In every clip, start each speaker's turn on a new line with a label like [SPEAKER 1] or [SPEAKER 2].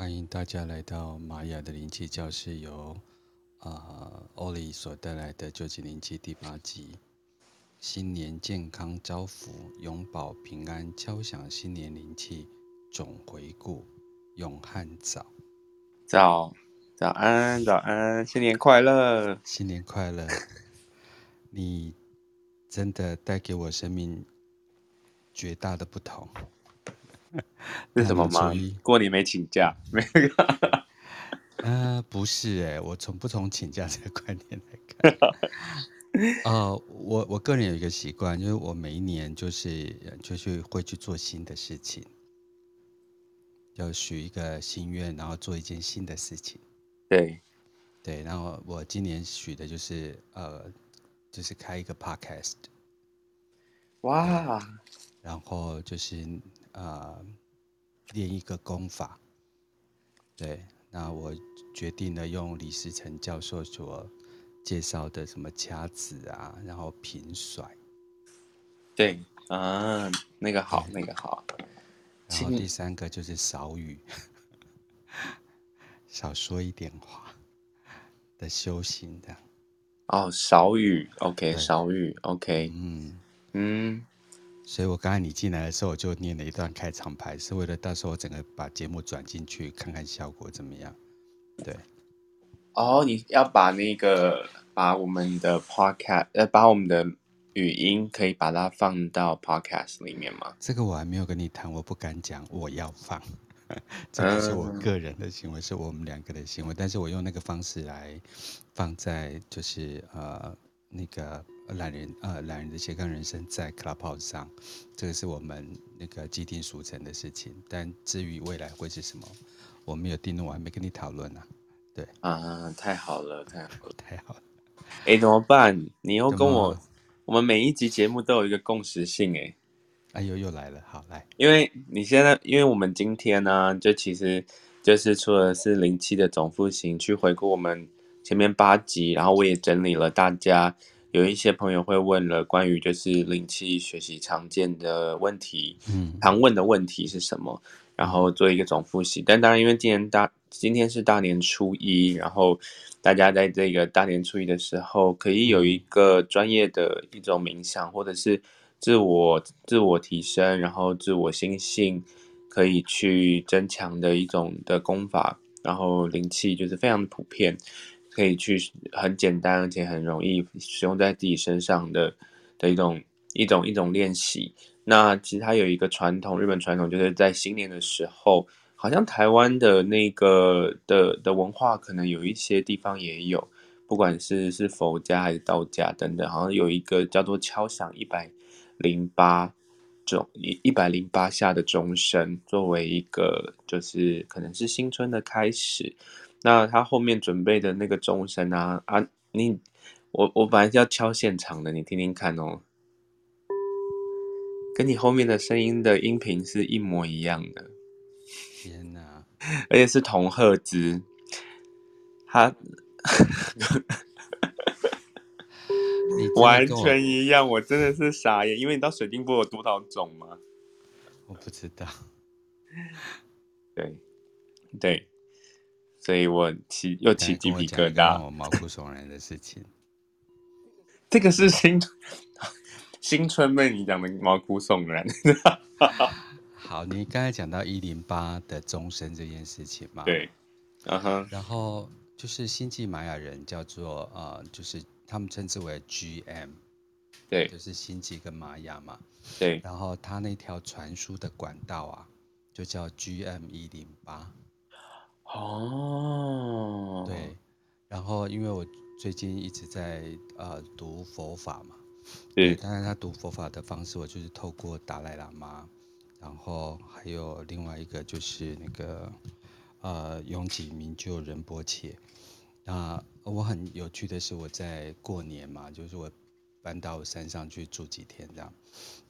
[SPEAKER 1] 欢迎大家来到玛雅的灵气教室，由啊欧里所带来的究极灵气第八集，新年健康招福，永保平安，敲响新年灵气总回顾，永汉早，
[SPEAKER 2] 早早安早安，新年快乐，
[SPEAKER 1] 新年快乐，你真的带给我生命绝大的不同。
[SPEAKER 2] 是什么吗？过年没请假？没有。
[SPEAKER 1] 呃，不是哎，我从不从请假这个观念来看。呃，我我个人有一个习惯，就是我每一年就是就是会去做新的事情，要许一个心愿，然后做一件新的事情。
[SPEAKER 2] 对
[SPEAKER 1] 对，然后我今年许的就是呃，就是开一个 podcast。
[SPEAKER 2] 哇！
[SPEAKER 1] 然后就是。啊、呃，练一个功法，对，那我决定了用李时成教授所介绍的什么掐指啊，然后平甩，
[SPEAKER 2] 对啊，那个好，那个好。
[SPEAKER 1] 然后第三个就是少语，少说一点话的修行的。
[SPEAKER 2] 哦，少语，OK，少语，OK，
[SPEAKER 1] 嗯。
[SPEAKER 2] 嗯。
[SPEAKER 1] 所以我刚才你进来的时候，我就念了一段开场白，是为了到时候我整个把节目转进去，看看效果怎么样。对，
[SPEAKER 2] 哦，你要把那个把我们的 podcast，呃，把我们的语音可以把它放到 podcast 里面吗？
[SPEAKER 1] 这个我还没有跟你谈，我不敢讲我要放，这个是我个人的行为，嗯、是我们两个的行为，但是我用那个方式来放在就是呃那个。懒人呃，懒人的斜杠人生在 Clubhouse 上，这个是我们那个既定俗成的事情。但至于未来会是什么，我没有定论，我还没跟你讨论呢。对
[SPEAKER 2] 啊，太好了，太好了，
[SPEAKER 1] 太好了。
[SPEAKER 2] 哎，怎么办？你又跟我，我们每一集节目都有一个共识性哎。
[SPEAKER 1] 哎呦，又来了，好来。
[SPEAKER 2] 因为你现在，因为我们今天呢、啊，就其实就是除了是零七的总复习，去回顾我们前面八集，然后我也整理了大家。有一些朋友会问了关于就是灵气学习常见的问题，嗯，常问的问题是什么？然后做一个总复习。但当然，因为今年大今天是大年初一，然后大家在这个大年初一的时候，可以有一个专业的一种冥想，或者是自我自我提升，然后自我心性可以去增强的一种的功法。然后灵气就是非常普遍。可以去很简单，而且很容易使用在自己身上的的一种一种一种练习。那其实它有一个传统，日本传统就是在新年的时候，好像台湾的那个的的文化，可能有一些地方也有，不管是是佛家还是道家等等，好像有一个叫做敲响一百零八钟一一百零八下的钟声，作为一个就是可能是新春的开始。那他后面准备的那个钟声啊啊，你我我本来是要敲现场的，你听听看哦，跟你后面的声音的音频是一模一样的。
[SPEAKER 1] 天哪！
[SPEAKER 2] 而且是同赫兹，他 完全一样，我真的是傻眼，因为你知道水晶钵有多少种吗？
[SPEAKER 1] 我不知道。
[SPEAKER 2] 对，对。所以我起又起鸡皮疙瘩，
[SPEAKER 1] 我毛骨悚然的事情。
[SPEAKER 2] 这个是新新春被你讲的毛骨悚然。
[SPEAKER 1] 好，你刚才讲到一零八的钟声这件事情嘛？
[SPEAKER 2] 对，嗯哼。
[SPEAKER 1] 然后就是星际玛雅人叫做呃，就是他们称之为 GM，
[SPEAKER 2] 对，
[SPEAKER 1] 就是星际跟玛雅嘛。
[SPEAKER 2] 对。
[SPEAKER 1] 然后他那条传输的管道啊，就叫 GM 一零八。
[SPEAKER 2] 哦，
[SPEAKER 1] 对，然后因为我最近一直在呃读佛法嘛，
[SPEAKER 2] 对，
[SPEAKER 1] 当然他读佛法的方式，我就是透过达赖喇嘛，然后还有另外一个就是那个呃永吉明就仁波切。那我很有趣的是，我在过年嘛，就是我搬到山上去住几天这样，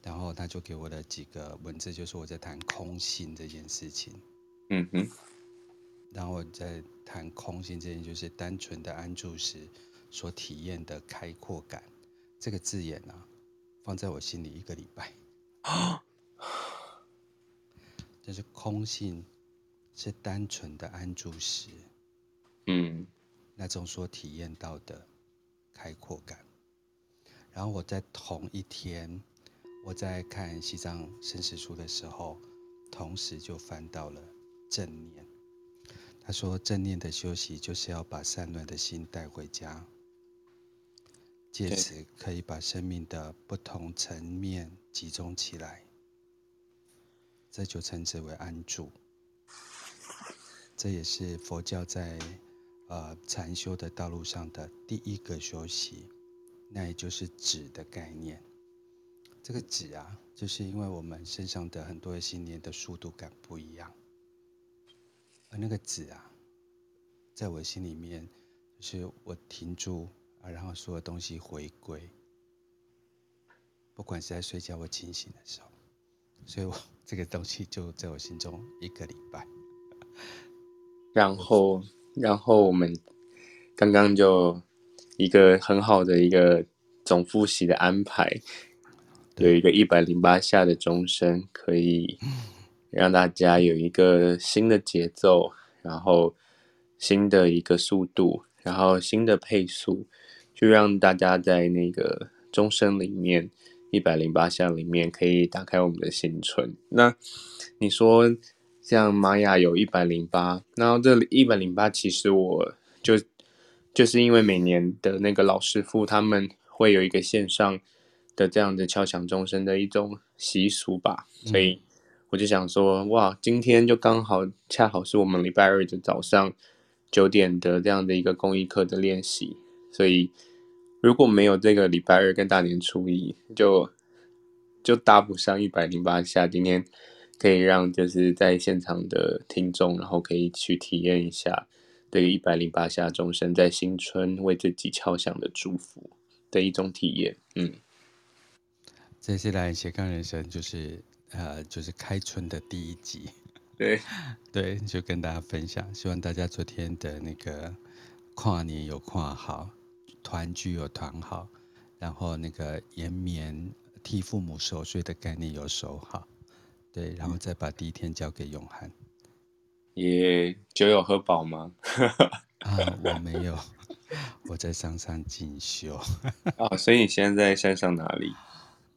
[SPEAKER 1] 然后他就给我的几个文字，就是我在谈空性这件事情。
[SPEAKER 2] 嗯哼。
[SPEAKER 1] 然后在谈空性这件，就是单纯的安住时所体验的开阔感，这个字眼啊，放在我心里一个礼拜。啊 就是空性是单纯的安住时，
[SPEAKER 2] 嗯，
[SPEAKER 1] 那种所体验到的开阔感。然后我在同一天，我在看《西藏生死书》的时候，同时就翻到了正念。他说，正念的休息就是要把散乱的心带回家，借此可以把生命的不同层面集中起来，这就称之为安住。这也是佛教在呃禅修的道路上的第一个休息。那也就是止的概念，这个止啊，就是因为我们身上的很多的信念的速度感不一样，而那个止啊，在我心里面，就是我停住啊，然后所有东西回归，不管是在睡觉或清醒的时候，所以我这个东西就在我心中一个礼拜，
[SPEAKER 2] 然后，然后我们刚刚就。一个很好的一个总复习的安排，有一个一百零八下的钟声，可以让大家有一个新的节奏，然后新的一个速度，然后新的配速，就让大家在那个钟声里面一百零八下里面可以打开我们的心存。那你说像玛雅有一百零八，然后这一百零八其实我就。就是因为每年的那个老师傅，他们会有一个线上的这样的敲响钟声的一种习俗吧，所以我就想说，哇，今天就刚好恰好是我们礼拜二的早上九点的这样的一个公益课的练习，所以如果没有这个礼拜二跟大年初一，就就搭不上一百零八下。今天可以让就是在现场的听众，然后可以去体验一下。对于一百零八下钟声在新春为自己敲响的祝福的一种体验，嗯，
[SPEAKER 1] 这次来斜杠人生就是呃就是开春的第一集，
[SPEAKER 2] 对
[SPEAKER 1] 对，就跟大家分享，希望大家昨天的那个跨年有跨好，团聚有团好，然后那个延绵替父母守岁的概念有守好，对，然后再把第一天交给永汉。
[SPEAKER 2] 也酒有喝饱吗？
[SPEAKER 1] 啊，我没有，我在山上进修。
[SPEAKER 2] 啊，所以你现在在山上哪里？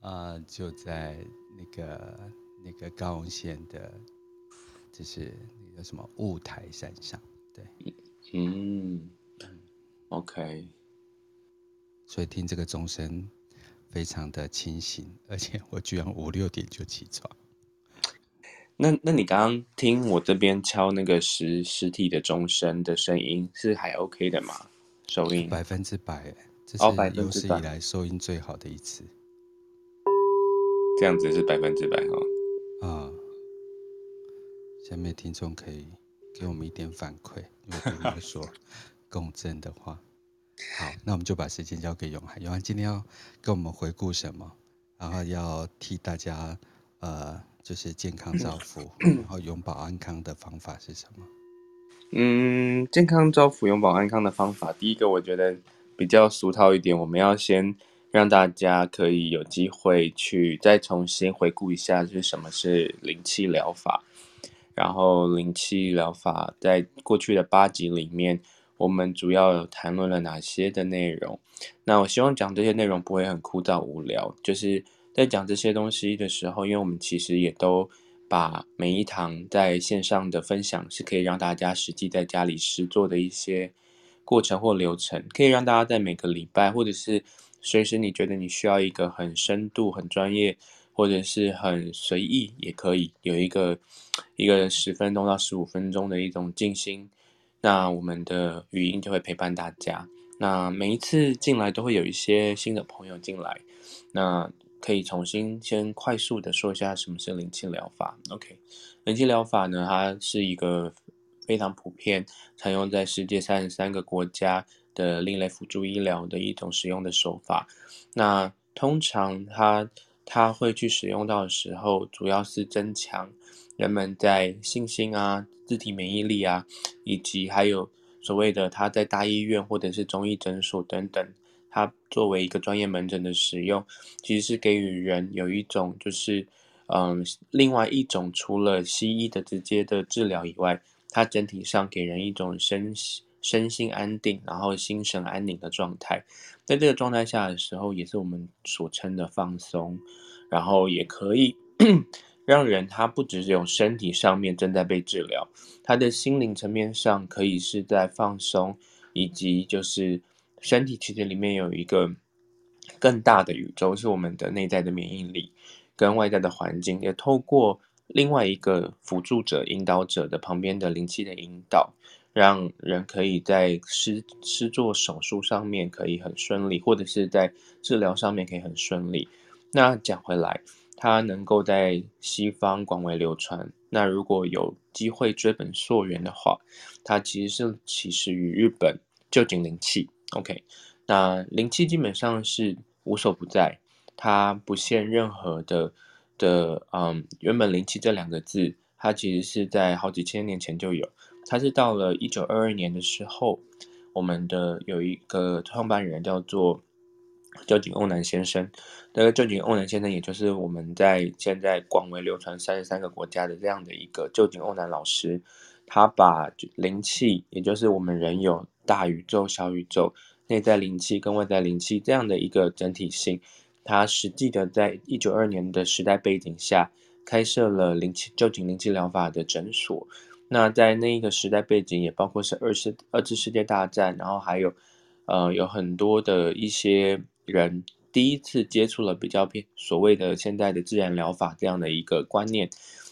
[SPEAKER 1] 啊，就在那个那个高雄县的，就是那个什么雾台山上。对，
[SPEAKER 2] 嗯，OK。
[SPEAKER 1] 所以听这个钟声非常的清醒，而且我居然五六点就起床。
[SPEAKER 2] 那那你刚刚听我这边敲那个实实体的钟声的声音是还 OK 的吗？收音
[SPEAKER 1] 百分之百，这是有史以来收音最好的一次。
[SPEAKER 2] 这样子是百分之百哈。
[SPEAKER 1] 啊，下面听众可以给我们一点反馈，如果 对你说共振的话。好，那我们就把时间交给永汉。永汉今天要跟我们回顾什么？然后要替大家呃。就是健康造福，然后永保安康的方法是什么？
[SPEAKER 2] 嗯，健康造福、永保安康的方法，第一个我觉得比较俗套一点，我们要先让大家可以有机会去再重新回顾一下，是什么是灵气疗法。然后灵气疗法在过去的八集里面，我们主要谈论了哪些的内容？那我希望讲这些内容不会很枯燥无聊，就是。在讲这些东西的时候，因为我们其实也都把每一堂在线上的分享是可以让大家实际在家里实做的一些过程或流程，可以让大家在每个礼拜或者是随时你觉得你需要一个很深度、很专业或者是很随意，也可以有一个一个十分钟到十五分钟的一种静心。那我们的语音就会陪伴大家。那每一次进来都会有一些新的朋友进来，那。可以重新先快速的说一下什么是灵气疗法。OK，灵气疗法呢，它是一个非常普遍，采用在世界三十三个国家的另类辅助医疗的一种使用的手法。那通常它它会去使用到的时候，主要是增强人们在信心啊、自体免疫力啊，以及还有所谓的他在大医院或者是中医诊所等等。它作为一个专业门诊的使用，其实是给予人有一种就是，嗯，另外一种除了西医的直接的治疗以外，它整体上给人一种身身心安定，然后心神安宁的状态。在这个状态下的时候，也是我们所称的放松，然后也可以 让人他不只是有身体上面正在被治疗，他的心灵层面上可以是在放松，以及就是身体其实里面有一个更大的宇宙，是我们的内在的免疫力。跟外在的环境，也透过另外一个辅助者、引导者的旁边的灵气的引导，让人可以在施施做手术上面可以很顺利，或者是在治疗上面可以很顺利。那讲回来，它能够在西方广为流传。那如果有机会追本溯源的话，它其实是起始于日本旧井灵气。OK，那灵气基本上是无所不在。它不限任何的的，嗯，原本灵气这两个字，它其实是在好几千年前就有。他是到了一九二二年的时候，我们的有一个创办人叫做旧井欧南先生。这个旧井欧南先生，也就是我们在现在广为流传三十三个国家的这样的一个旧井欧南老师，他把灵气，也就是我们人有大宇宙、小宇宙、内在灵气跟外在灵气这样的一个整体性。他实际的在一九二年的时代背景下，开设了灵气旧井灵气疗法的诊所。那在那一个时代背景，也包括是二次二次世界大战，然后还有呃有很多的一些人第一次接触了比较偏所谓的现代的自然疗法这样的一个观念，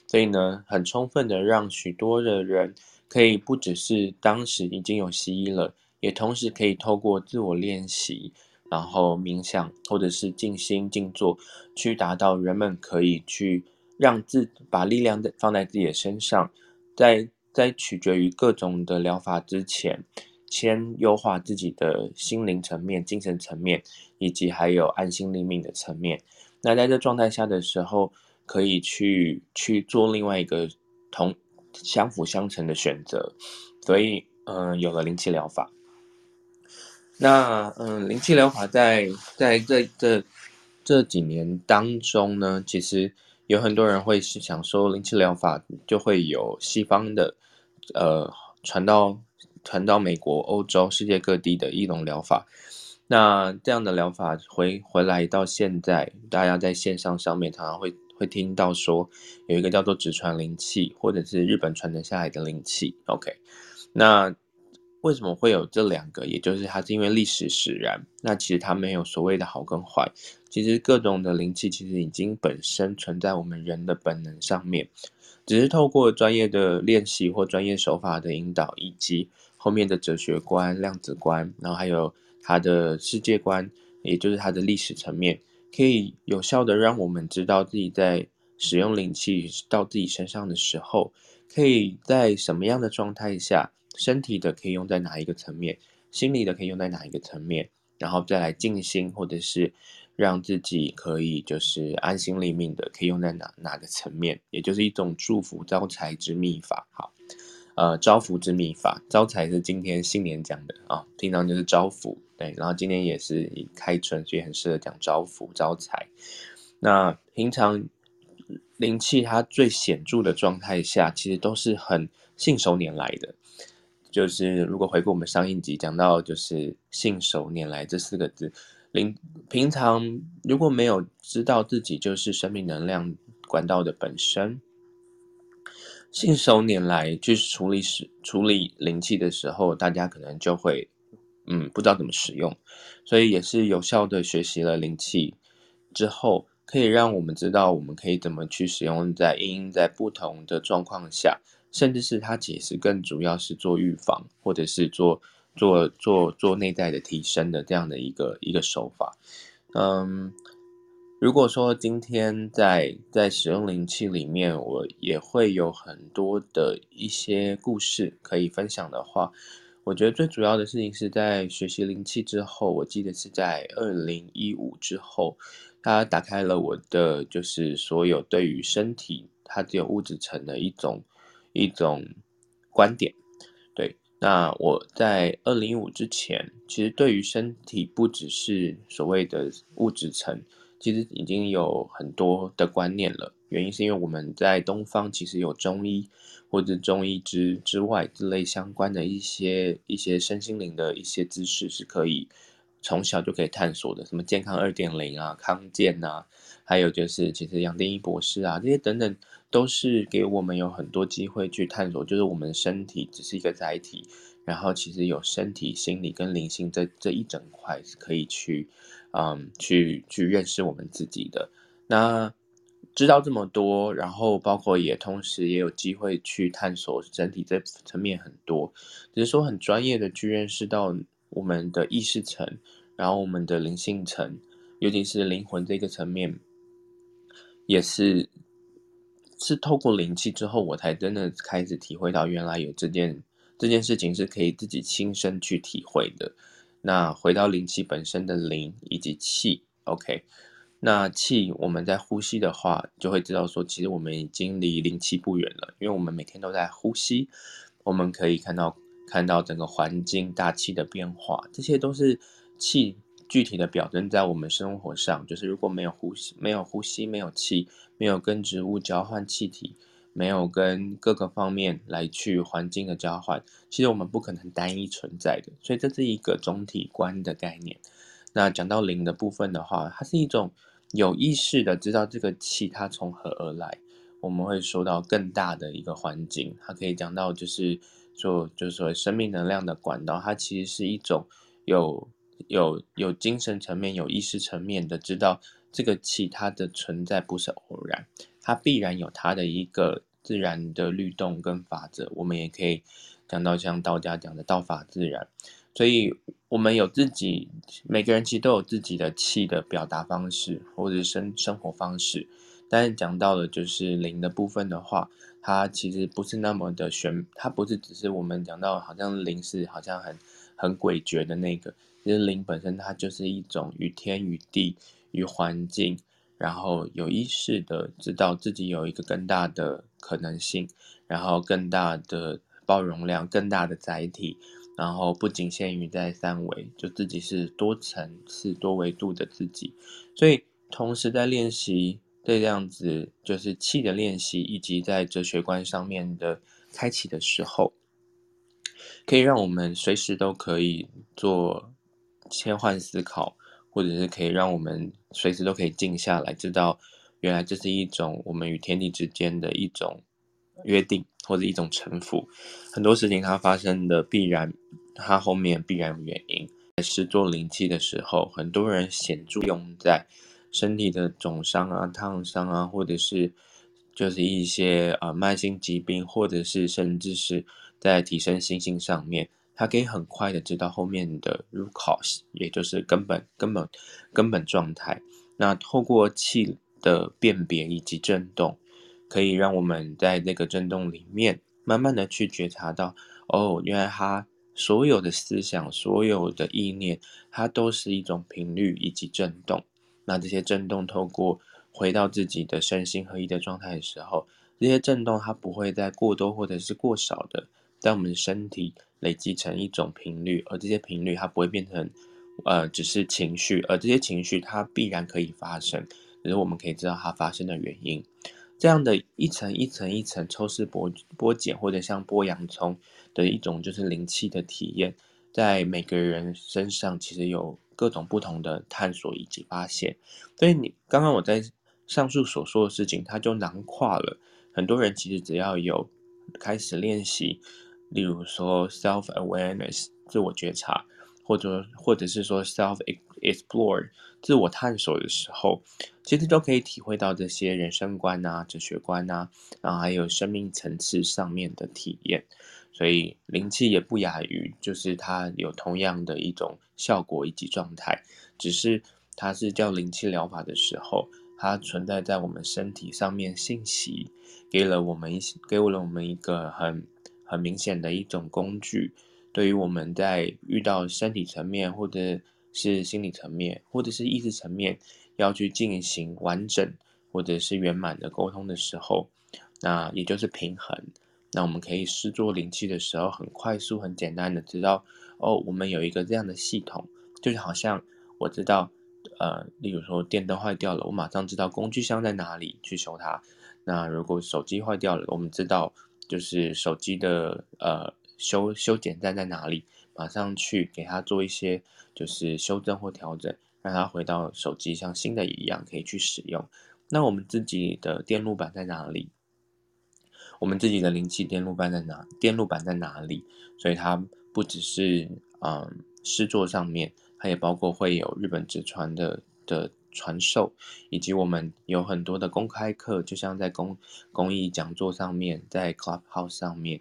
[SPEAKER 2] 所以呢，很充分的让许多的人可以不只是当时已经有西医了，也同时可以透过自我练习。然后冥想，或者是静心静坐，去达到人们可以去让自把力量的放在自己的身上，在在取决于各种的疗法之前，先优化自己的心灵层面、精神层面，以及还有安心立命的层面。那在这状态下的时候，可以去去做另外一个同相辅相成的选择。所以，嗯、有了灵气疗法。那嗯，灵气疗法在在这这这几年当中呢，其实有很多人会是想说，灵气疗法就会有西方的，呃，传到传到美国、欧洲、世界各地的一种疗法。那这样的疗法回回来到现在，大家在线上上面常常会会听到说，有一个叫做直传灵气，或者是日本传承下来的灵气。OK，那。为什么会有这两个？也就是它是因为历史使然。那其实它没有所谓的好跟坏。其实各种的灵气其实已经本身存在我们人的本能上面，只是透过专业的练习或专业手法的引导，以及后面的哲学观、量子观，然后还有它的世界观，也就是它的历史层面，可以有效的让我们知道自己在使用灵气到自己身上的时候，可以在什么样的状态下。身体的可以用在哪一个层面，心理的可以用在哪一个层面，然后再来静心，或者是让自己可以就是安心立命的，可以用在哪哪个层面，也就是一种祝福招财之秘法。好，呃，招福之秘法，招财是今天新年讲的啊，平常就是招福，对，然后今天也是以开春，所以很适合讲招福招财。那平常灵气它最显著的状态下，其实都是很信手拈来的。就是如果回顾我们上一集讲到，就是信手拈来这四个字，灵平常如果没有知道自己就是生命能量管道的本身，信手拈来去处理使处理灵气的时候，大家可能就会嗯不知道怎么使用，所以也是有效的学习了灵气之后，可以让我们知道我们可以怎么去使用在因在不同的状况下。甚至是它其实更主要是做预防，或者是做做做做内在的提升的这样的一个一个手法。嗯，如果说今天在在使用灵气里面，我也会有很多的一些故事可以分享的话，我觉得最主要的事情是在学习灵气之后，我记得是在二零一五之后，它打开了我的就是所有对于身体它只有物质层的一种。一种观点，对。那我在二零一五之前，其实对于身体不只是所谓的物质层，其实已经有很多的观念了。原因是因为我们在东方其实有中医或者中医之之外之类相关的一些一些身心灵的一些知识是可以从小就可以探索的，什么健康二点零啊、康健啊，还有就是其实杨定一博士啊这些等等，都是给我们有很多机会去探索，就是我们身体只是一个载体，然后其实有身体、心理跟灵性这这一整块是可以去嗯去去认识我们自己的那。知道这么多，然后包括也同时也有机会去探索身体这层面很多，只是说很专业的去认识到我们的意识层，然后我们的灵性层，尤其是灵魂这个层面，也是是透过灵气之后，我才真的开始体会到原来有这件这件事情是可以自己亲身去体会的。那回到灵气本身的灵以及气，OK。那气，我们在呼吸的话，就会知道说，其实我们已经离灵气不远了，因为我们每天都在呼吸，我们可以看到看到整个环境大气的变化，这些都是气具体的表征在我们生活上。就是如果没有呼吸，没有呼吸，没有气，没有跟植物交换气体，没有跟各个方面来去环境的交换，其实我们不可能单一存在的。所以这是一个总体观的概念。那讲到灵的部分的话，它是一种。有意识的知道这个气它从何而来，我们会说到更大的一个环境。它可以讲到就是说，就是说生命能量的管道，它其实是一种有有有精神层面、有意识层面的知道这个气它的存在不是偶然，它必然有它的一个自然的律动跟法则。我们也可以讲到像道家讲的道法自然。所以，我们有自己，每个人其实都有自己的气的表达方式，或者生生活方式。但是讲到的就是灵的部分的话，它其实不是那么的玄，它不是只是我们讲到好像灵是好像很很诡谲的那个。其实灵本身它就是一种与天与地与环境，然后有意识的知道自己有一个更大的可能性，然后更大的包容量，更大的载体。然后不仅限于在三维，就自己是多层次、多维度的自己，所以同时在练习对这样子就是气的练习，以及在哲学观上面的开启的时候，可以让我们随时都可以做切换思考，或者是可以让我们随时都可以静下来，知道原来这是一种我们与天地之间的一种约定。或者一种臣服，很多事情它发生的必然，它后面必然有原因。在施作灵气的时候，很多人显著用在身体的肿伤啊、烫伤啊，或者是就是一些呃慢性疾病，或者是甚至是在提升心性上面，它可以很快的知道后面的 root cause，也就是根本、根本、根本状态。那透过气的辨别以及震动。可以让我们在这个震动里面，慢慢的去觉察到，哦，原来他所有的思想、所有的意念，它都是一种频率以及震动。那这些震动透过回到自己的身心合一的状态的时候，这些震动它不会再过多或者是过少的，在我们身体累积成一种频率，而这些频率它不会变成，呃，只是情绪，而这些情绪它必然可以发生，只是我们可以知道它发生的原因。这样的一层一层一层抽丝剥剥茧，或者像剥洋葱的一种就是灵气的体验，在每个人身上其实有各种不同的探索以及发现。所以你刚刚我在上述所说的事情，它就囊括了很多人其实只要有开始练习，例如说 self awareness 自我觉察，或者或者是说 self explore 自我探索的时候。其实都可以体会到这些人生观啊、哲学观啊，然后还有生命层次上面的体验。所以灵气也不亚于，就是它有同样的一种效果以及状态，只是它是叫灵气疗法的时候，它存在在我们身体上面信息，给了我们一些，给了我们一个很很明显的一种工具，对于我们在遇到身体层面或者是心理层面或者是意识层面。要去进行完整或者是圆满的沟通的时候，那也就是平衡。那我们可以施作灵气的时候，很快速、很简单的知道，哦，我们有一个这样的系统，就是好像我知道呃，例如说电灯坏掉了，我马上知道工具箱在哪里去修它。那如果手机坏掉了，我们知道就是手机的呃修修剪站在哪里，马上去给它做一些就是修正或调整，让它回到手机像新的一样可以去使用。那我们自己的电路板在哪里？我们自己的灵气电路板在哪？电路板在哪里？所以它不只是嗯诗作上面，它也包括会有日本直传的的传授，以及我们有很多的公开课，就像在公公益讲座上面，在 Clubhouse 上面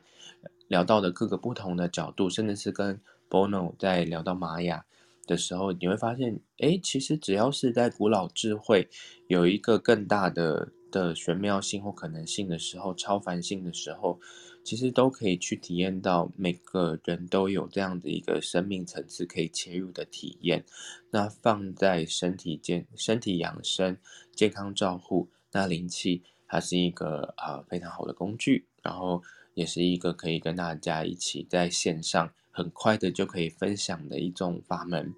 [SPEAKER 2] 聊到的各个不同的角度，甚至是跟 Bono 在聊到玛雅的时候，你会发现，哎，其实只要是在古老智慧有一个更大的。的玄妙性或可能性的时候，超凡性的时候，其实都可以去体验到，每个人都有这样的一个生命层次可以切入的体验。那放在身体健、身体养生、健康照护，那灵气它是一个啊、非常好的工具，然后也是一个可以跟大家一起在线上很快的就可以分享的一种法门。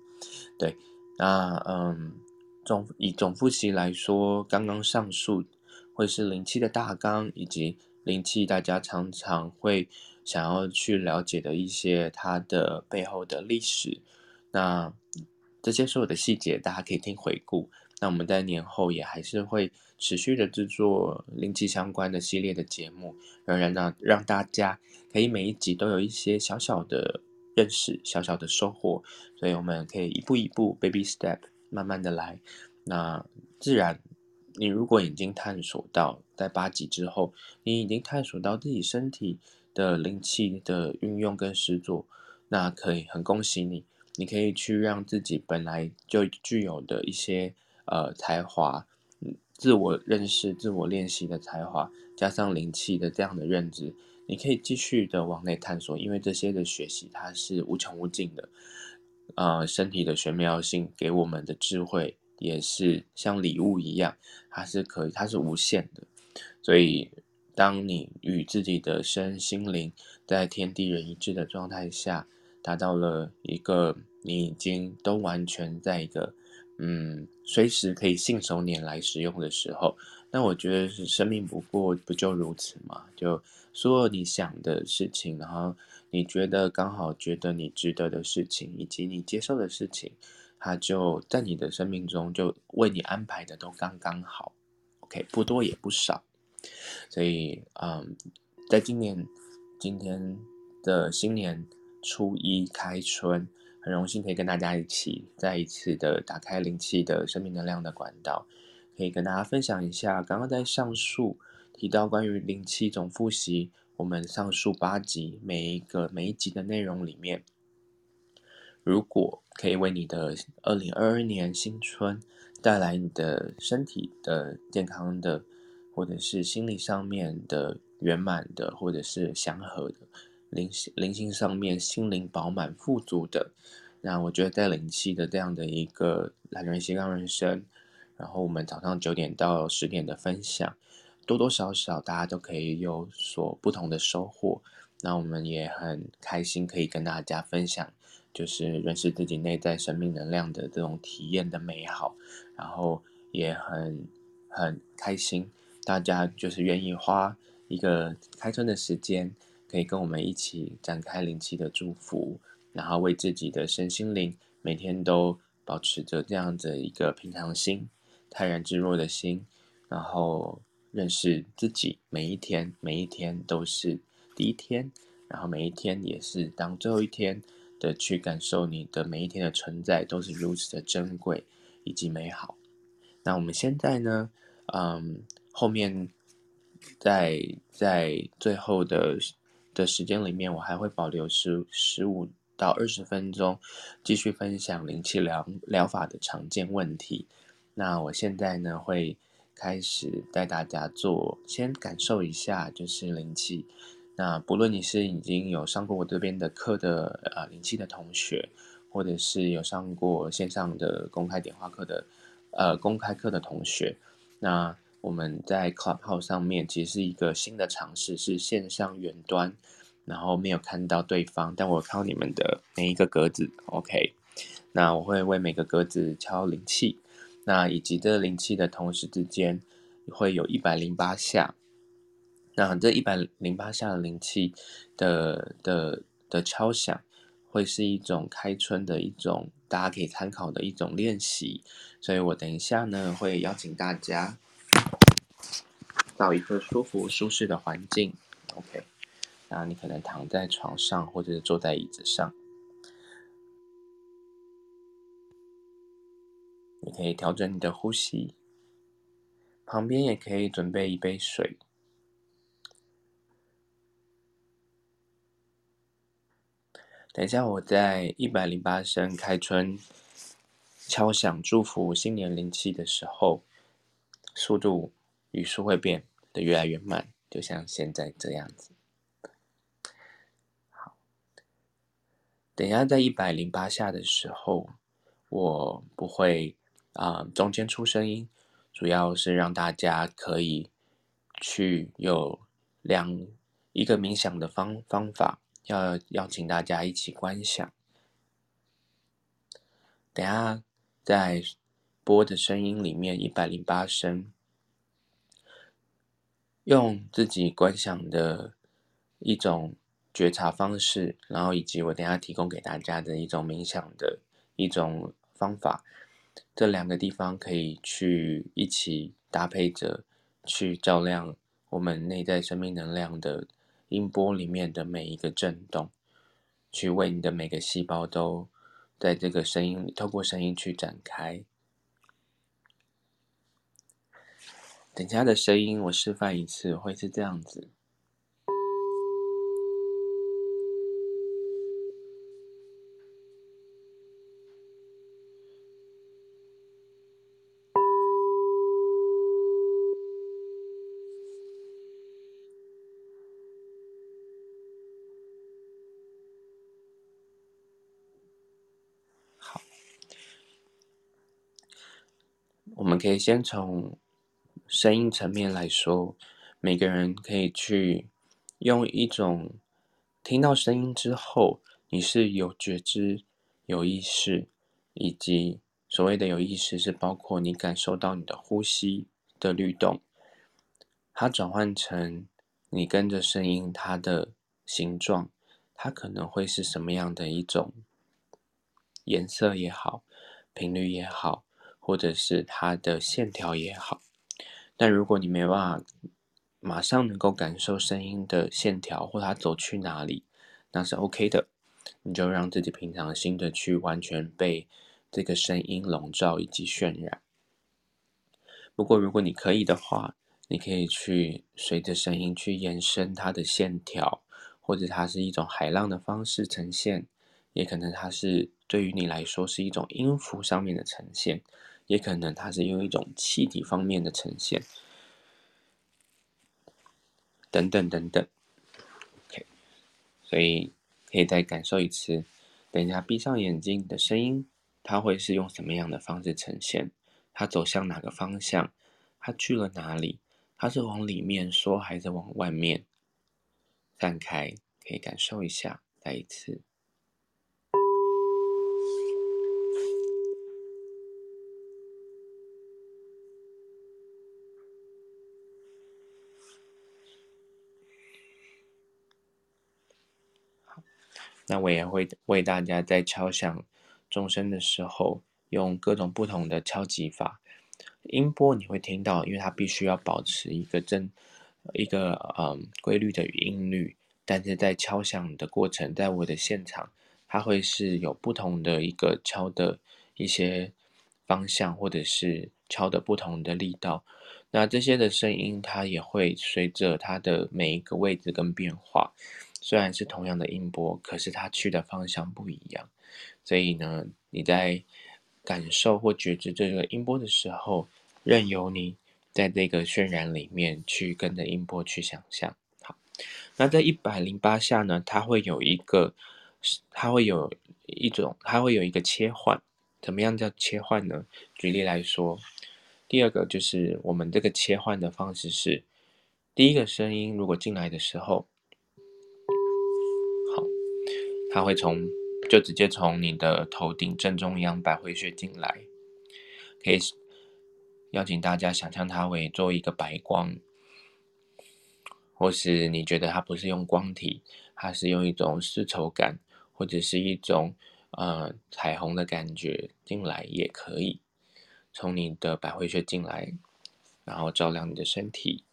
[SPEAKER 2] 对，那嗯总以总复习来说，刚刚上述。会是灵气的大纲，以及灵气大家常常会想要去了解的一些它的背后的历史。那这些所有的细节，大家可以听回顾。那我们在年后也还是会持续的制作灵气相关的系列的节目，仍然让让大家可以每一集都有一些小小的认识、小小的收获。所以我们可以一步一步，baby step，慢慢的来。那自然。你如果已经探索到，在八级之后，你已经探索到自己身体的灵气的运用跟实作，那可以很恭喜你，你可以去让自己本来就具有的一些呃才华，自我认识、自我练习的才华，加上灵气的这样的认知，你可以继续的往内探索，因为这些的学习它是无穷无尽的，呃，身体的玄妙性给我们的智慧。也是像礼物一样，它是可以，它是无限的。所以，当你与自己的身心灵在天地人一致的状态下，达到了一个你已经都完全在一个嗯，随时可以信手拈来使用的时候，那我觉得是生命不过不就如此吗？就所有你想的事情，然后你觉得刚好觉得你值得的事情，以及你接受的事情。他就在你的生命中，就为你安排的都刚刚好，OK，不多也不少，所以，嗯，在今年今天的新年初一开春，很荣幸可以跟大家一起再一次的打开灵气的生命能量的管道，可以跟大家分享一下，刚刚在上述提到关于灵气总复习，我们上述八集每一个每一集的内容里面。如果可以为你的二零二二年新春带来你的身体的健康的，或者是心理上面的圆满的，或者是祥和的，灵灵性上面心灵饱满富足的，那我觉得在灵气的这样的一个懒人斜杠人生，然后我们早上九点到十点的分享，多多少少大家都可以有所不同的收获，那我们也很开心可以跟大家分享。就是认识自己内在生命能量的这种体验的美好，然后也很很开心，大家就是愿意花一个开春的时间，可以跟我们一起展开灵气的祝福，然后为自己的身心灵每天都保持着这样子一个平常心、泰然自若的心，然后认识自己，每一天每一天都是第一天，然后每一天也是当最后一天。的去感受你的每一天的存在都是如此的珍贵以及美好。那我们现在呢，嗯，后面在在最后的的时间里面，我还会保留十十五到二十分钟，继续分享灵气疗疗法的常见问题。那我现在呢，会开始带大家做，先感受一下，就是灵气。那不论你是已经有上过我这边的课的呃灵气的同学，或者是有上过线上的公开点化课的呃公开课的同学，那我们在 club 号上面其实是一个新的尝试，是线上远端，然后没有看到对方，但我看到你们的每一个格子，OK。那我会为每个格子敲灵气，那以及这灵气的同时之间会有一百零八下。那这一百零八下的灵气的的的敲响，会是一种开春的一种大家可以参考的一种练习。所以我等一下呢，会邀请大家到一个舒服舒适的环境。OK，那你可能躺在床上，或者是坐在椅子上。你可以调整你的呼吸，旁边也可以准备一杯水。等一下，我在一百零八声开春敲响祝福新年灵气的时候，速度语速会变得越来越慢，就像现在这样子。好，等一下在一百零八下的时候，我不会。啊、中间出声音，主要是让大家可以去有两一个冥想的方方法，要邀请大家一起观想。等下在播的声音里面，一百零八声，用自己观想的一种觉察方式，然后以及我等下提供给大家的一种冥想的一种方法。这两个地方可以去一起搭配着，去照亮我们内在生命能量的音波里面的每一个震动，去为你的每个细胞都在这个声音里，透过声音去展开。等下的声音我示范一次，会是这样子。我们可以先从声音层面来说，每个人可以去用一种听到声音之后，你是有觉知、有意识，以及所谓的有意识是包括你感受到你的呼吸的律动，它转换成你跟着声音它的形状，它可能会是什么样的一种颜色也好，频率也好。或者是它的线条也好，但如果你没办法马上能够感受声音的线条或它走去哪里，那是 OK 的。你就让自己平常心的去完全被这个声音笼罩以及渲染。不过如果你可以的话，你可以去随着声音去延伸它的线条，或者它是一种海浪的方式呈现，也可能它是对于你来说是一种音符上面的呈现。也可能它是用一种气体方面的呈现，等等等等。OK，所以可以再感受一次。等一下，闭上眼睛，你的声音它会是用什么样的方式呈现？它走向哪个方向？它去了哪里？它是往里面说还是往外面散开？可以感受一下，再一次。那我也会为大家在敲响钟声的时候，用各种不同的敲击法。音波你会听到，因为它必须要保持一个正一个嗯规律的音律。但是在敲响的过程，在我的现场，它会是有不同的一个敲的一些方向，或者是敲的不同的力道。那这些的声音，它也会随着它的每一个位置跟变化。虽然是同样的音波，可是它去的方向不一样。所以呢，你在感受或觉知这个音波的时候，任由你在这个渲染里面去跟着音波去想象。好，那在一百零八下呢，它会有一个，它会有一种，它会有一个切换。怎么样叫切换呢？举例来说，第二个就是我们这个切换的方式是，第一个声音如果进来的时候。它会从就直接从你的头顶正中央百会穴进来，可以邀请大家想象它为做一个白光，或是你觉得它不是用光体，它是用一种丝绸感，或者是一种呃彩虹的感觉进来也可以，从你的百会穴进来，然后照亮你的身体，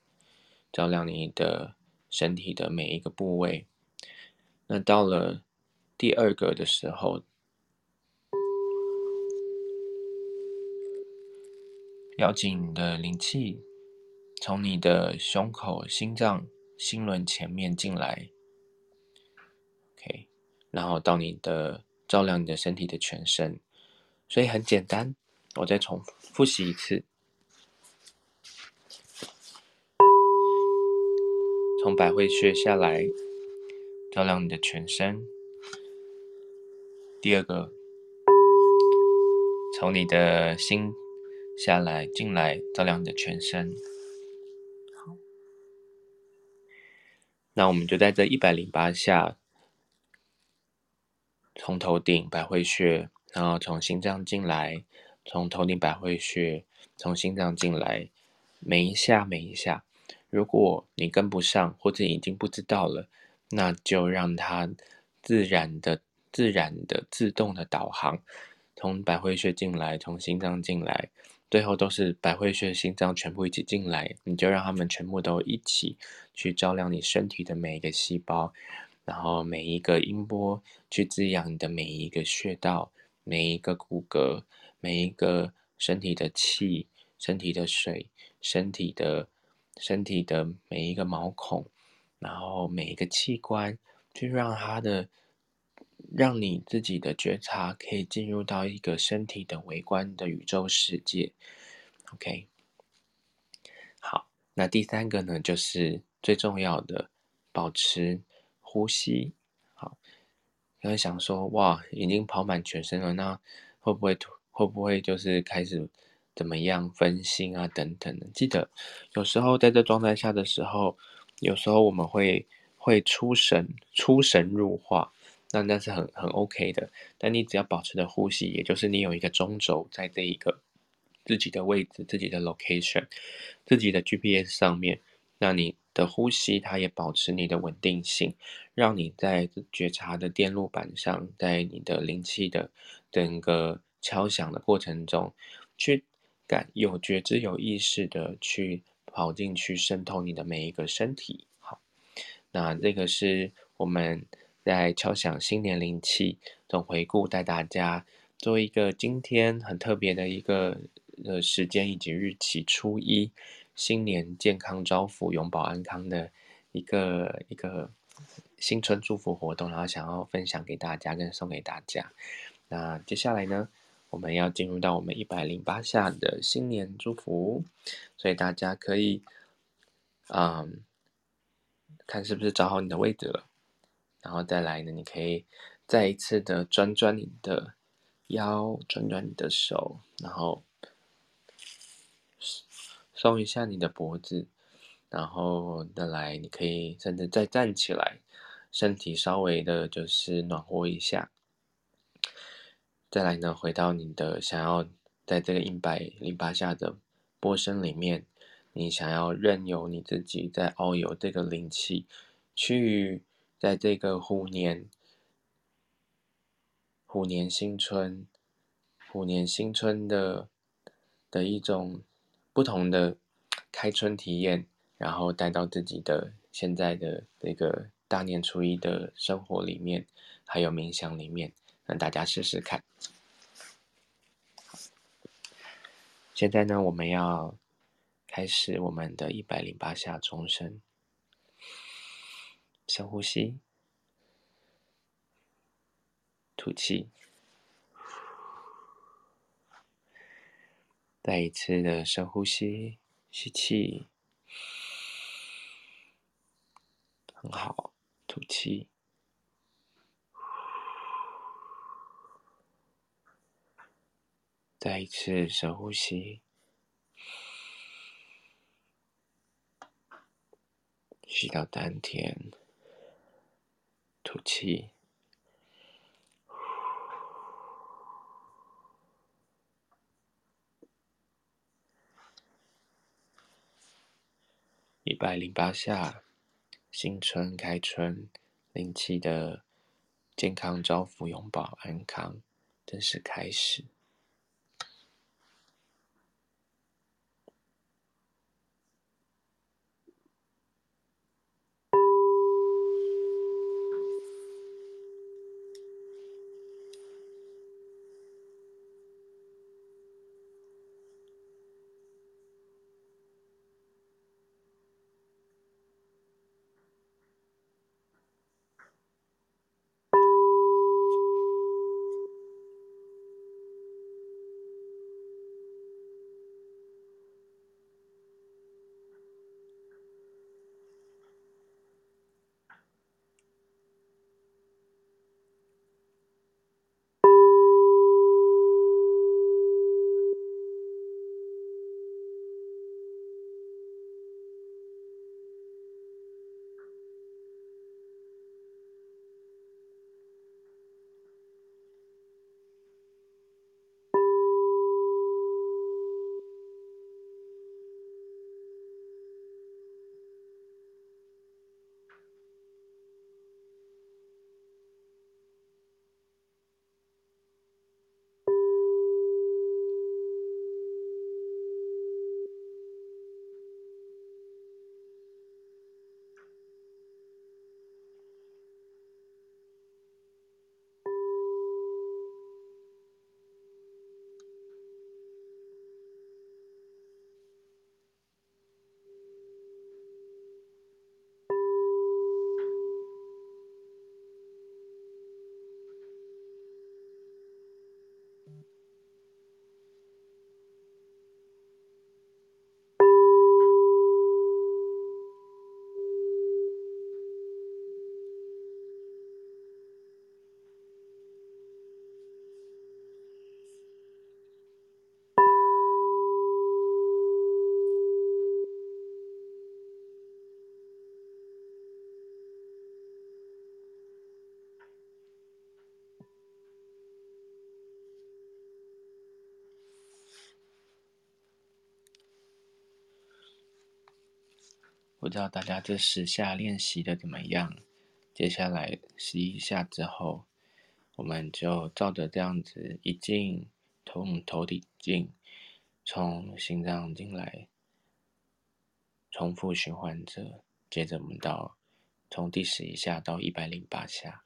[SPEAKER 2] 照亮你的身体的每一个部位。那到了第二个的时候，邀请你的灵气从你的胸口、心脏、心轮前面进来，OK，然后到你的照亮你的身体的全身，所以很简单，我再重复习一次，从百会穴下来。照亮你的全身。第二个，从你的心下来进来，照亮你的全身。好，那我们就在这一百零八下，从头顶百会穴，然后从心脏进来，从头顶百会穴，从心脏进来，每一下每一下，如果你跟不上，或者已经不知道了。那就让它自然的、自然的、自动的导航，从百会穴进来，从心脏进来，最后都是百会穴、心脏全部一起进来。你就让他们全部都一起去照亮你身体的每一个细胞，然后每一个音波去滋养你的每一个穴道、每一个骨骼、每一个身体的气、身体的水、身体的、身体的每一个毛孔。然后每一个器官，去让它的，让你自己的觉察可以进入到一个身体的微观的宇宙世界。OK，好，那第三个呢，就是最重要的，保持呼吸。好，你会想说，哇，已经跑满全身了，那会不会会不会就是开始怎么样分心啊等等的？记得有时候在这状态下的时候。有时候我们会会出神出神入化，那那是很很 OK 的。但你只要保持着呼吸，也就是你有一个中轴在这一个自己的位置、自己的 location、自己的 GPS 上面，那你的呼吸它也保持你的稳定性，让你在觉察的电路板上，在你的灵气的整个敲响的过程中，去感有觉知、有意识的去。跑进去渗透你的每一个身体，好，那这个是我们在敲响新年灵气总回顾，带大家做一个今天很特别的一个呃时间以及日期，初一新年健康招福，永保安康的一个一个新春祝福活动，然后想要分享给大家跟送给大家。那接下来呢，我们要进入到我们一百零八下的新年祝福，所以大家可以，嗯，看是不是找好你的位置了，然后再来呢，你可以再一次的转转你的腰，转转你的手，然后松一下你的脖子，然后再来，你可以甚至再站起来，身体稍微的就是暖和一下。再来呢，回到你的想要在这个一百零八下的波声里面，你想要任由你自己在遨游这个灵气，去在这个虎年、虎年新春、虎年新春的的一种不同的开春体验，然后带到自己的现在的这个大年初一的生活里面，还有冥想里面。让大家试试看。现在呢，我们要开始我们的一百零八下钟声。深呼吸，吐气，再一次的深呼吸，吸气，很好，吐气。再一次深呼吸，吸到丹田，吐气。一百零八下，新春开春，灵气的健康招福拥抱安康，正式开始。不知道大家这十下练习的怎么样？接下来十一下之后，我们就照着这样子一进，从头顶进，从心脏进来，重复循环着。接着我们到从第十一下到一百零八下。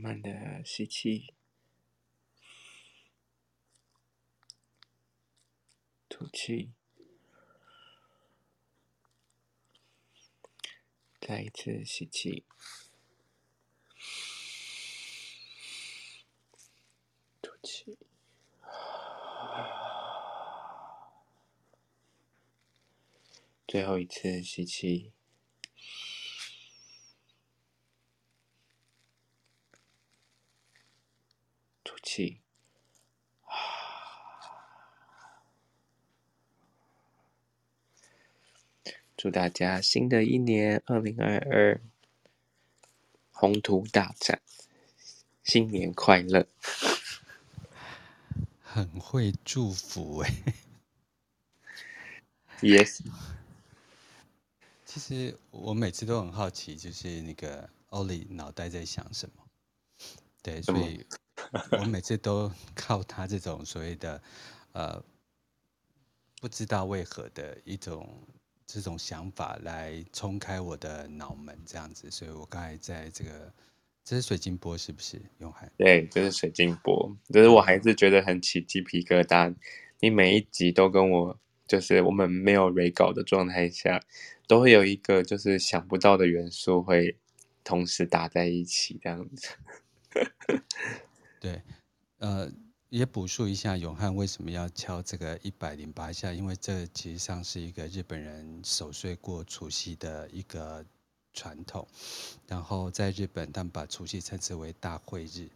[SPEAKER 2] 慢的吸气，吐气，再一次吸气，吐气，最后一次吸气。气，祝大家新的一年二零二二宏图大展，新年快乐！
[SPEAKER 1] 很会祝福哎
[SPEAKER 2] ，Yes。
[SPEAKER 1] 其实我每次都很好奇，就是那个 Ollie 脑袋在想什么？对，所以。我每次都靠他这种所谓的，呃，不知道为何的一种这种想法来冲开我的脑门，这样子。所以我刚才在这个，这是水晶波是不是？永汉？
[SPEAKER 2] 对，这是水晶波。就是我还是觉得很起鸡皮疙瘩。你每一集都跟我，就是我们没有 re 稿的状态下，都会有一个就是想不到的元素会同时打在一起，这样子。
[SPEAKER 1] 对，呃，也补述一下永汉为什么要敲这个一百零八下，因为这其实上是一个日本人守岁过除夕的一个传统。然后在日本，他们把除夕称之为大会日，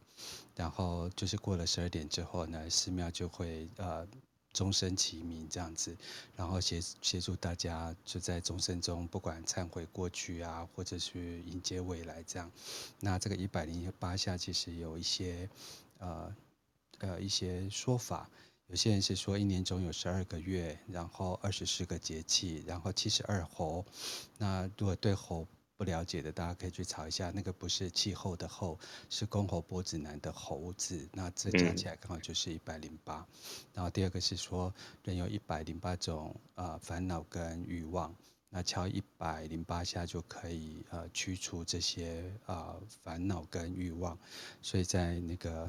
[SPEAKER 1] 然后就是过了十二点之后呢，寺庙就会呃。钟声齐鸣这样子，然后协协助大家就在钟声中，不管忏悔过去啊，或者是迎接未来这样。那这个一百零八下其实有一些呃呃一些说法，有些人是说一年中有十二个月，然后二十四个节气，然后七十二候。那如果对候。不了解的，大家可以去查一下，那个不是气候的候，是公侯伯子男的猴字，那这加起来刚好就是一百零八。然后第二个是说，人有一百零八种呃烦恼跟欲望，那敲一百零八下就可以呃驱除这些呃烦恼跟欲望。所以在那个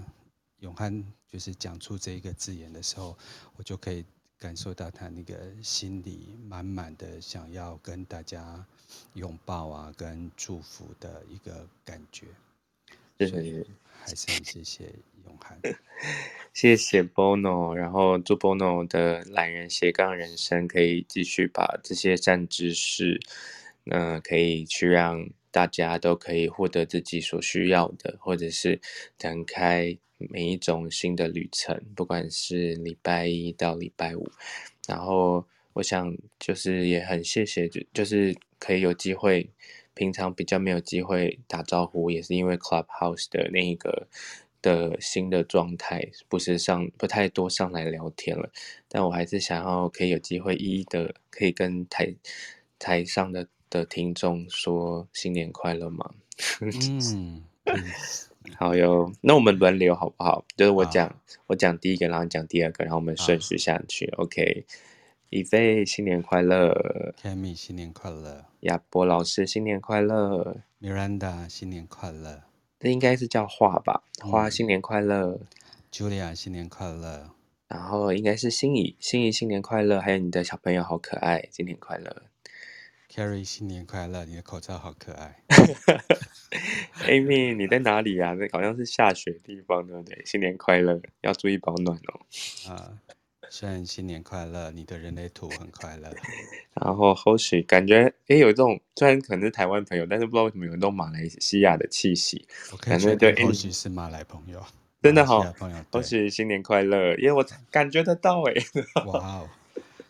[SPEAKER 1] 永汉就是讲出这一个字眼的时候，我就可以。感受到他那个心里满满的想要跟大家拥抱啊，跟祝福的一个感觉。
[SPEAKER 2] 所以，
[SPEAKER 1] 还是很谢谢永汉，
[SPEAKER 2] 谢谢 Bono，然后祝 Bono 的懒人斜杠人生可以继续把这些善知识，嗯可以去让大家都可以获得自己所需要的，或者是展开。每一种新的旅程，不管是礼拜一到礼拜五，然后我想就是也很谢谢，就就是可以有机会，平常比较没有机会打招呼，也是因为 Clubhouse 的那一个的新的状态，不是上不太多上来聊天了，但我还是想要可以有机会一一的可以跟台台上的的听众说新年快乐嘛？
[SPEAKER 1] 嗯。
[SPEAKER 2] 好哟，那我们轮流好不好？就是我讲，我讲第一个，然后你讲第二个，然后我们顺序下去。OK，以飞新年快乐
[SPEAKER 1] ，Kami 新年快乐，
[SPEAKER 2] 亚博老师新年快乐
[SPEAKER 1] ，Miranda 新年快乐，
[SPEAKER 2] 这应该是叫花吧？花新年快乐，
[SPEAKER 1] 嗯，Julia 新年快乐，
[SPEAKER 2] 然后应该是心怡，心怡新年快乐，还有你的小朋友好可爱，新年快乐。
[SPEAKER 1] Carrie 新年快乐，你的口罩好可爱。
[SPEAKER 2] Amy 你在哪里呀？啊？那好像是下雪的地方，对不对？新年快乐，要注意保暖哦。
[SPEAKER 1] 啊，虽然新年快乐，你的人类图很快乐。
[SPEAKER 2] 然后或许感觉诶有一种，虽然可能是台湾朋友，但是不知道为什么有一种马来西亚的气息。
[SPEAKER 1] 我可以确定或许是马来朋友，
[SPEAKER 2] 真的好，或许新年快乐，因为我感觉得到诶。
[SPEAKER 1] 哇哦，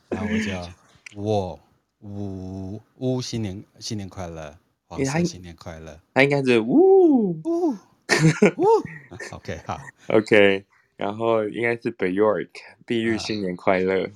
[SPEAKER 1] 然后我叫我。呜呜，新年新年快乐，黄色新年快乐，
[SPEAKER 2] 他应该是呜！
[SPEAKER 1] 呜！呜，OK 好
[SPEAKER 2] ，OK，然后应该是 Bjork，碧玉新年快乐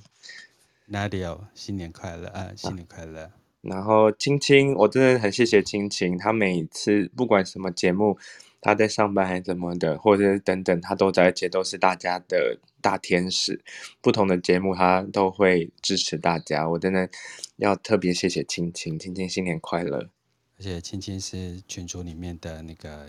[SPEAKER 1] ，Nadia 新年快乐？啊，新年快乐，
[SPEAKER 2] 然后青青，我真的很谢谢青青，他每次不管什么节目。他在上班还是怎么的，或者是等等，他都在，而且都是大家的大天使。不同的节目，他都会支持大家。我真的要特别谢谢青青，青青新年快乐！
[SPEAKER 1] 而且青青是群主里面的那个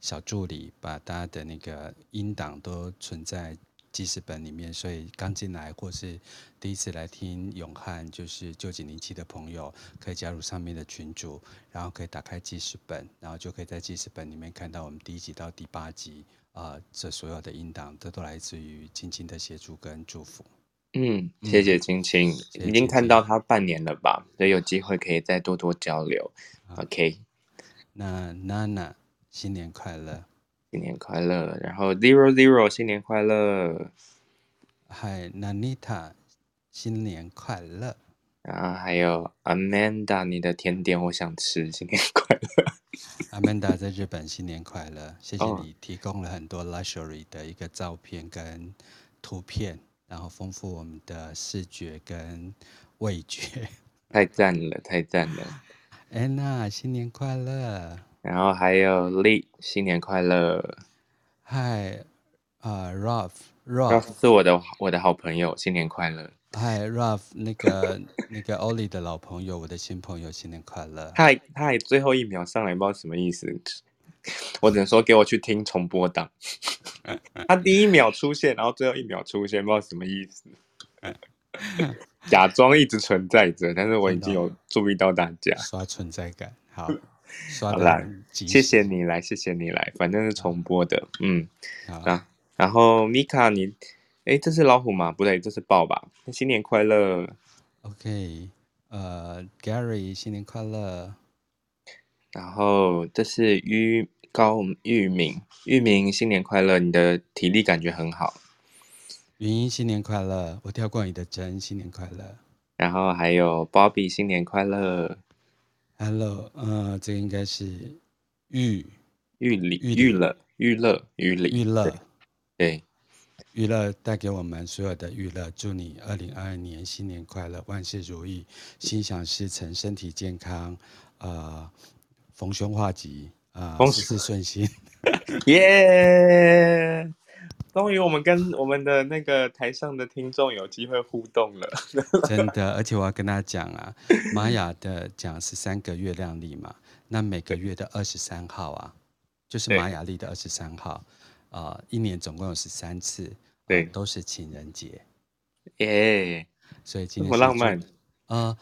[SPEAKER 1] 小助理把大家的那个音档都存在记事本里面，所以刚进来或是第一次来听永汉就是旧井灵气的朋友，可以加入上面的群组，然后可以打开记事本，然后就可以在记事本里面看到我们第一集到第八集啊、呃，这所有的音档，这都来自于青青的协助跟祝福。
[SPEAKER 2] 嗯，谢谢青青，嗯、已经看到他半年了吧，所以有机会可以再多多交流。好 OK，
[SPEAKER 1] 那娜娜新年快乐。
[SPEAKER 2] 新年快乐，然后 Zero Zero 新年快乐
[SPEAKER 1] ，Hi，Nanita 新年快乐，
[SPEAKER 2] 然后还有 Amanda 你的甜点我想吃，新年快乐
[SPEAKER 1] ，Amanda 在日本新年快乐，谢谢你提供了很多 luxury 的一个照片跟图片，然后丰富我们的视觉跟味觉，
[SPEAKER 2] 太赞了，太赞了
[SPEAKER 1] ，Anna 新年快乐。
[SPEAKER 2] 然后还有 Lee，新年快乐。
[SPEAKER 1] Hi，啊、
[SPEAKER 2] uh,，Ralph，Ralph 是我的我的好朋友，新年快乐。
[SPEAKER 1] Hi，Ralph，那个那个 Ollie 的老朋友，我的新朋友，新年快乐。
[SPEAKER 2] 他还他还最后一秒上来，不知道什么意思。我只能说给我去听重播档。他第一秒出现，然后最后一秒出现，不知道什么意思。假装一直存在着，但是我已经有注意到大家
[SPEAKER 1] 刷存在感，好。
[SPEAKER 2] 好啦，谢谢你来，谢谢你来，反正是重播的，嗯，啊，然后米卡你，哎，这是老虎吗？不对，这是豹吧？新年快乐
[SPEAKER 1] ，OK，呃，Gary 新年快乐，
[SPEAKER 2] 然后这是于高玉明，玉明新年快乐，你的体力感觉很好，
[SPEAKER 1] 云英新年快乐，我跳过你的针，新年快乐，
[SPEAKER 2] 然后还有 Bobby 新年快乐。
[SPEAKER 1] Hello，呃，这个应该是玉
[SPEAKER 2] 玉里玉乐玉乐玉里
[SPEAKER 1] 玉乐，
[SPEAKER 2] 对，
[SPEAKER 1] 玉乐带给我们所有的娱乐，祝你二零二二年新年快乐，万事如意，心想事成，身体健康，呃，逢凶化吉，啊、呃，事事顺心，
[SPEAKER 2] 耶。yeah! 终于，我们跟我们的那个台上的听众有机会互动了，
[SPEAKER 1] 真的。而且我要跟大家讲啊，玛雅的讲十三个月亮历嘛，那每个月的二十三号啊，就是玛雅历的二十三号，啊、呃，一年总共有十三次，对、呃，都是情人节，
[SPEAKER 2] 耶，
[SPEAKER 1] 所以今天
[SPEAKER 2] 好浪漫，
[SPEAKER 1] 呃。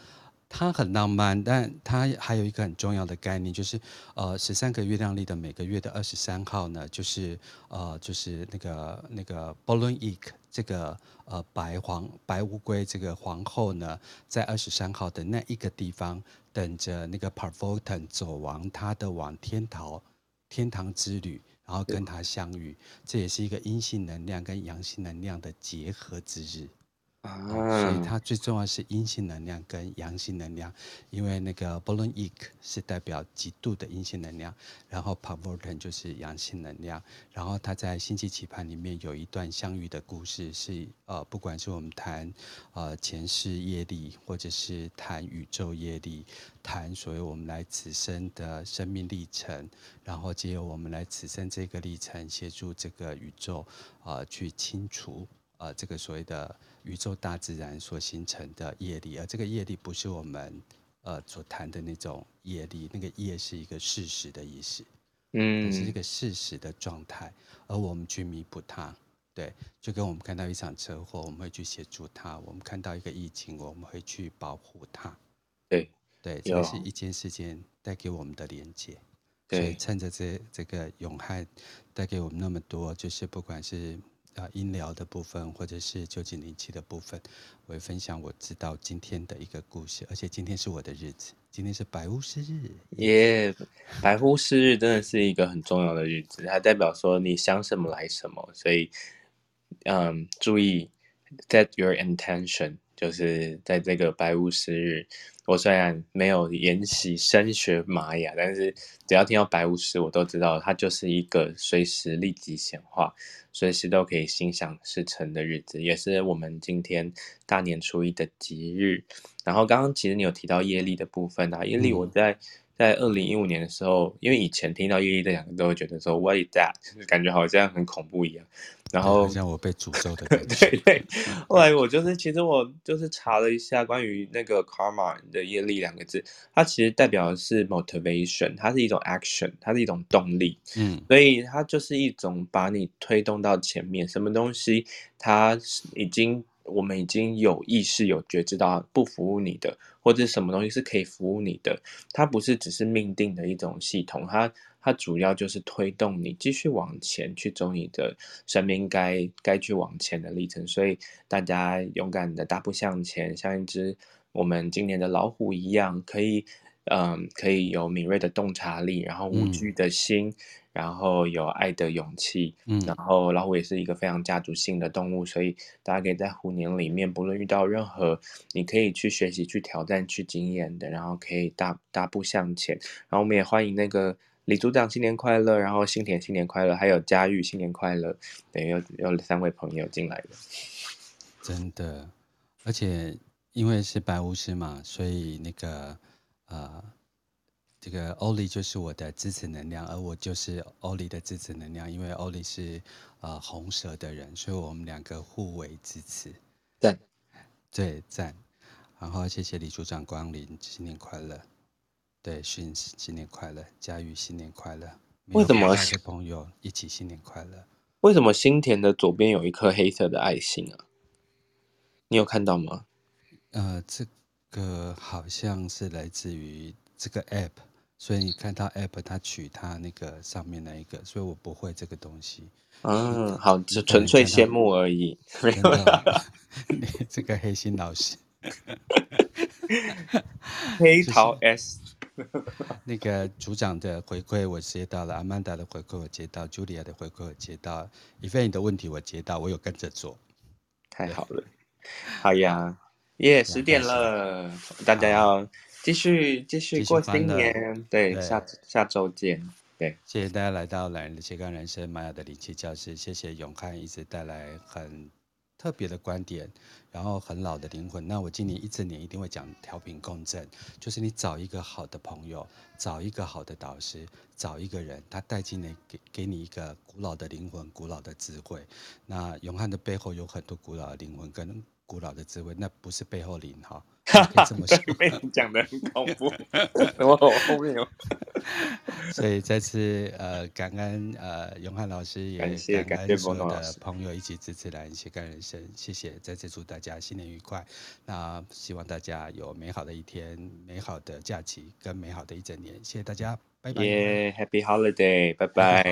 [SPEAKER 1] 它很浪漫，但它还有一个很重要的概念，就是呃，十三个月亮历的每个月的二十三号呢，就是呃，就是那个那个 Bolon-Ik 这个呃白皇白乌龟这个皇后呢，在二十三号的那一个地方等着那个 Parvottan 走完他的往天堂天堂之旅，然后跟他相遇，这也是一个阴性能量跟阳性能量的结合之日。啊、嗯，所以它最重要是阴性能量跟阳性能量，因为那个 Bolon-Ik 是代表极度的阴性能量，然后 Parvottan 就是阳性能量，然后它在星际棋盘里面有一段相遇的故事，是呃，不管是我们谈呃前世业力，或者是谈宇宙业力，谈所谓我们来此生的生命历程，然后借由我们来此生这个历程，协助这个宇宙啊、呃、去清除。呃，这个所谓的宇宙大自然所形成的业力，而这个业力不是我们呃所谈的那种业力，那个业是一个事实的意思，嗯，是一个事实的状态，而我们去弥补它，对，就跟我们看到一场车祸，我们会去协助它；我们看到一个疫情，我们会去保护它，
[SPEAKER 2] 对，
[SPEAKER 1] 对，这是一件事件带给我们的连接，所以趁着这这个永汉带给我们那么多，就是不管是。啊，音疗的部分，或者是旧井灵气的部分，我会分享我知道今天的一个故事，而且今天是我的日子，今天是白巫师日，
[SPEAKER 2] 耶、白巫师日真的是一个很重要的日子，它代表说你想什么来什么，所以，嗯，注意 set your intention，就是在这个白巫师日。我虽然没有研习深学玛雅，但是只要听到白巫师，我都知道它就是一个随时立即显化，随时都可以心想事成的日子，也是我们今天大年初一的吉日。然后刚刚其实你有提到业力的部分啊，业力我在在二零一五年的时候，因为以前听到业力这两个都会觉得说 What is that？感觉好像很恐怖一样。然后
[SPEAKER 1] 像我被诅咒的感
[SPEAKER 2] 觉。对对，后来我就是，其实我就是查了一下关于那个 karma 的业力两个字，它其实代表的是 motivation，它是一种 action，它是一种动力。嗯，所以它就是一种把你推动到前面，什么东西它已经。我们已经有意识、有觉知到不服务你的，或者什么东西是可以服务你的，它不是只是命定的一种系统，它它主要就是推动你继续往前去走你的生命该该去往前的历程。所以大家勇敢的大步向前，像一只我们今年的老虎一样，可以嗯，可以有敏锐的洞察力，然后无惧的心。嗯然后有爱的勇气，嗯，然后老虎也是一个非常家族性的动物，所以大家可以在虎年里面，不论遇到任何你可以去学习、去挑战、去经验的，然后可以大大步向前。然后我们也欢迎那个李组长新年快乐，然后新田新年快乐，还有佳玉新年快乐，等于，有有三位朋友进来了，
[SPEAKER 1] 真的，而且因为是白巫师嘛，所以那个呃。这个欧丽就是我的支持能量，而我就是欧丽的支持能量。因为欧丽是呃红蛇的人，所以我们两个互为支持。
[SPEAKER 2] 赞，
[SPEAKER 1] 对赞。然后谢谢李组长光临，新年快乐。对，训新年快乐，佳玉新年快乐。
[SPEAKER 2] 为什么？
[SPEAKER 1] 朋友一起新年快乐。
[SPEAKER 2] 为什么新田的左边有一颗黑色的爱心啊？你有看到吗？
[SPEAKER 1] 呃，这个好像是来自于这个 app。所以你看到 app，它取它那个上面那一个，所以我不会这个东西。
[SPEAKER 2] 嗯，好，就纯粹羡慕而已。没有
[SPEAKER 1] 你这个黑心老师，
[SPEAKER 2] 黑桃 S。
[SPEAKER 1] 那个组长的回馈我接到了，阿曼达的回馈我接到，Julia 的回馈我接到，伊菲你的问题我接到，我有跟着做。
[SPEAKER 2] 太好了，好呀，耶，十点了，大家要。继续继续过新年，对，对。下下周见，对，
[SPEAKER 1] 谢谢大家来到懒人的斜杠人生玛雅的灵气教室，谢谢永汉一直带来很特别的观点，然后很老的灵魂。那我今年一整年一定会讲调频共振，就是你找一个好的朋友，找一个好的导师，找一个人，他带进来给给你一个古老的灵魂、古老的智慧。那永汉的背后有很多古老的灵魂跟古老的智慧，那不是背后灵哈。
[SPEAKER 2] 哈哈，被你讲的很恐怖，我后面有。
[SPEAKER 1] 所以再次呃感恩呃永汉老师，也感恩所有的朋友一起支持懒人斜杠人生，谢谢，再次祝大家新年愉快。那希望大家有美好的一天、美好的假期跟美好的一整年，谢谢大家，拜拜。
[SPEAKER 2] Yeah, Happy Holiday，拜拜。